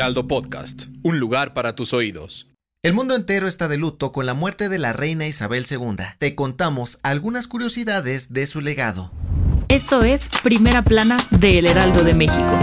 Heraldo Podcast, un lugar para tus oídos. El mundo entero está de luto con la muerte de la reina Isabel II. Te contamos algunas curiosidades de su legado. Esto es Primera Plana de El Heraldo de México.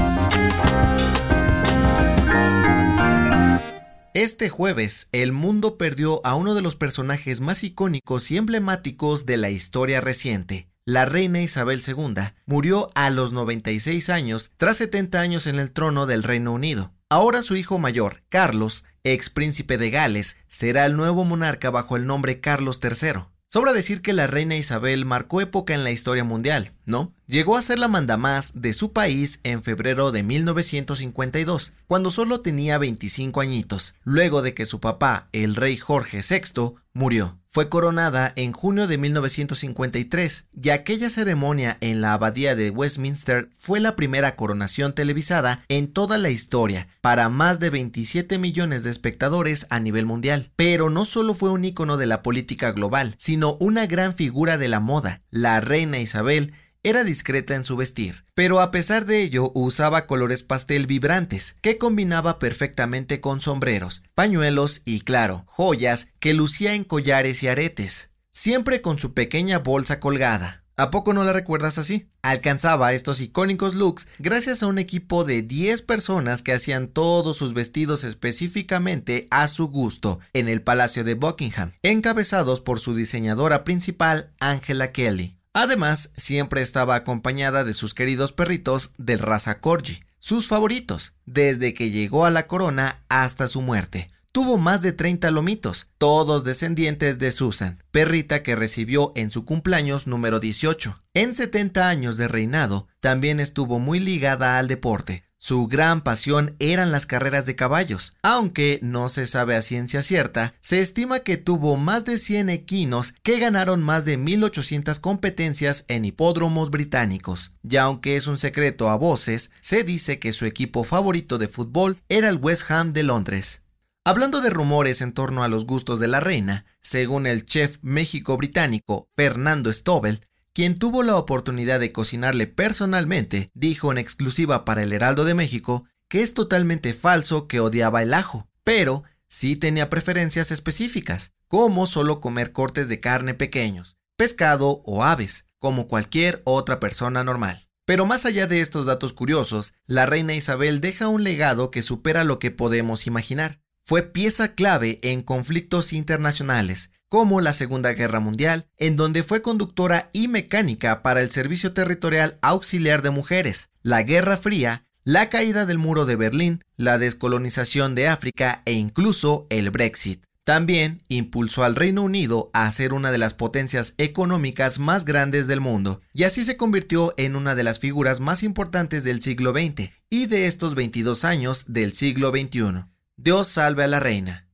Este jueves, el mundo perdió a uno de los personajes más icónicos y emblemáticos de la historia reciente. La reina Isabel II murió a los 96 años tras 70 años en el trono del Reino Unido. Ahora su hijo mayor, Carlos, ex príncipe de Gales, será el nuevo monarca bajo el nombre Carlos III. Sobra decir que la reina Isabel marcó época en la historia mundial, ¿no? Llegó a ser la mandamás de su país en febrero de 1952, cuando solo tenía 25 añitos, luego de que su papá, el rey Jorge VI, murió. Fue coronada en junio de 1953 y aquella ceremonia en la abadía de Westminster fue la primera coronación televisada en toda la historia para más de 27 millones de espectadores a nivel mundial. Pero no solo fue un ícono de la política global, sino una gran figura de la moda. La reina Isabel era discreta en su vestir, pero a pesar de ello usaba colores pastel vibrantes, que combinaba perfectamente con sombreros, pañuelos y, claro, joyas que lucía en collares y aretes, siempre con su pequeña bolsa colgada. ¿A poco no la recuerdas así? Alcanzaba estos icónicos looks gracias a un equipo de 10 personas que hacían todos sus vestidos específicamente a su gusto en el Palacio de Buckingham, encabezados por su diseñadora principal, Angela Kelly. Además, siempre estaba acompañada de sus queridos perritos del raza Corgi, sus favoritos, desde que llegó a la corona hasta su muerte. Tuvo más de 30 lomitos, todos descendientes de Susan, perrita que recibió en su cumpleaños número 18. En 70 años de reinado, también estuvo muy ligada al deporte, su gran pasión eran las carreras de caballos, aunque no se sabe a ciencia cierta, se estima que tuvo más de 100 equinos que ganaron más de 1800 competencias en hipódromos británicos. Y aunque es un secreto a voces, se dice que su equipo favorito de fútbol era el West Ham de Londres. Hablando de rumores en torno a los gustos de la reina, según el chef México británico Fernando Stobel, quien tuvo la oportunidad de cocinarle personalmente, dijo en exclusiva para el Heraldo de México que es totalmente falso que odiaba el ajo, pero sí tenía preferencias específicas, como solo comer cortes de carne pequeños, pescado o aves, como cualquier otra persona normal. Pero más allá de estos datos curiosos, la reina Isabel deja un legado que supera lo que podemos imaginar. Fue pieza clave en conflictos internacionales, como la Segunda Guerra Mundial, en donde fue conductora y mecánica para el Servicio Territorial Auxiliar de Mujeres, la Guerra Fría, la caída del muro de Berlín, la descolonización de África e incluso el Brexit. También impulsó al Reino Unido a ser una de las potencias económicas más grandes del mundo, y así se convirtió en una de las figuras más importantes del siglo XX y de estos 22 años del siglo XXI. Dios salve a la reina.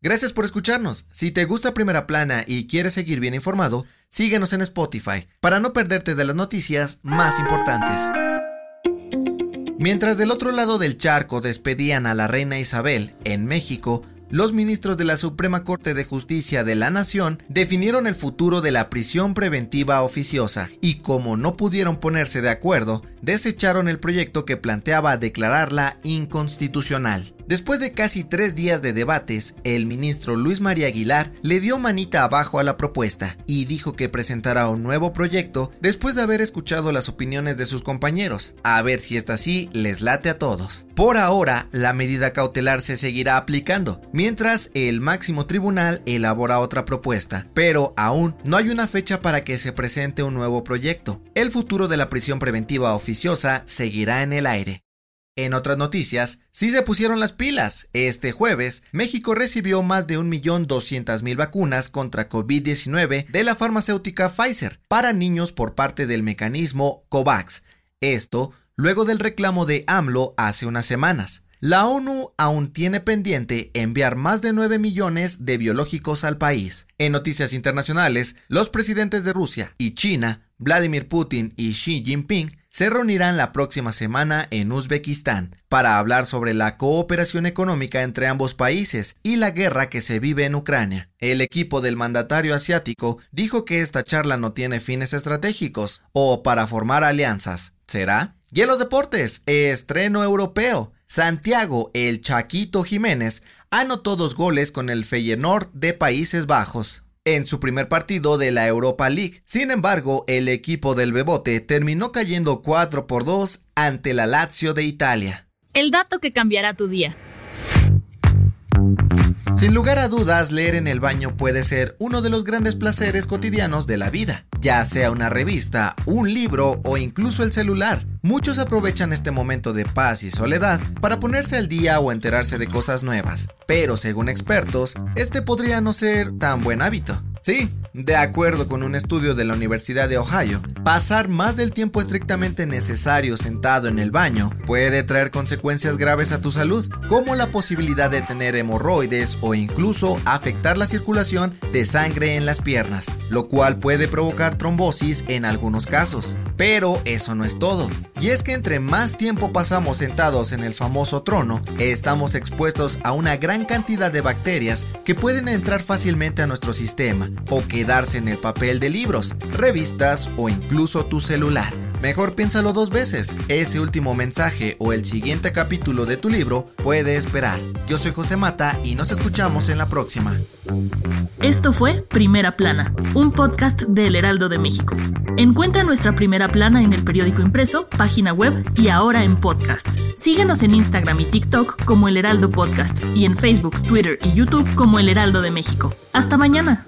Gracias por escucharnos. Si te gusta Primera Plana y quieres seguir bien informado, síguenos en Spotify para no perderte de las noticias más importantes. Mientras del otro lado del charco despedían a la reina Isabel, en México, los ministros de la Suprema Corte de Justicia de la Nación definieron el futuro de la prisión preventiva oficiosa y como no pudieron ponerse de acuerdo, desecharon el proyecto que planteaba declararla inconstitucional. Después de casi tres días de debates, el ministro Luis María Aguilar le dio manita abajo a la propuesta y dijo que presentará un nuevo proyecto después de haber escuchado las opiniones de sus compañeros, a ver si esta sí les late a todos. Por ahora, la medida cautelar se seguirá aplicando, mientras el máximo tribunal elabora otra propuesta, pero aún no hay una fecha para que se presente un nuevo proyecto. El futuro de la prisión preventiva oficiosa seguirá en el aire. En otras noticias, sí se pusieron las pilas. Este jueves, México recibió más de 1.200.000 vacunas contra COVID-19 de la farmacéutica Pfizer para niños por parte del mecanismo COVAX. Esto luego del reclamo de AMLO hace unas semanas. La ONU aún tiene pendiente enviar más de 9 millones de biológicos al país. En noticias internacionales, los presidentes de Rusia y China, Vladimir Putin y Xi Jinping, se reunirán la próxima semana en Uzbekistán para hablar sobre la cooperación económica entre ambos países y la guerra que se vive en Ucrania. El equipo del mandatario asiático dijo que esta charla no tiene fines estratégicos o para formar alianzas. ¿Será? Y en los deportes, estreno europeo. Santiago El Chaquito Jiménez anotó dos goles con el Feyenoord de Países Bajos en su primer partido de la Europa League. Sin embargo, el equipo del Bebote terminó cayendo 4 por 2 ante la Lazio de Italia. El dato que cambiará tu día. Sin lugar a dudas, leer en el baño puede ser uno de los grandes placeres cotidianos de la vida, ya sea una revista, un libro o incluso el celular. Muchos aprovechan este momento de paz y soledad para ponerse al día o enterarse de cosas nuevas, pero según expertos, este podría no ser tan buen hábito. Sí, de acuerdo con un estudio de la Universidad de Ohio, pasar más del tiempo estrictamente necesario sentado en el baño puede traer consecuencias graves a tu salud, como la posibilidad de tener hemorroides o incluso afectar la circulación de sangre en las piernas, lo cual puede provocar trombosis en algunos casos. Pero eso no es todo. Y es que entre más tiempo pasamos sentados en el famoso trono, estamos expuestos a una gran cantidad de bacterias que pueden entrar fácilmente a nuestro sistema o quedarse en el papel de libros, revistas o incluso tu celular. Mejor piénsalo dos veces. Ese último mensaje o el siguiente capítulo de tu libro puede esperar. Yo soy José Mata y nos escuchamos en la próxima. Esto fue Primera Plana, un podcast de El Heraldo de México. Encuentra nuestra Primera Plana en el periódico impreso, página web y ahora en podcast. Síguenos en Instagram y TikTok como El Heraldo Podcast y en Facebook, Twitter y YouTube como El Heraldo de México. Hasta mañana.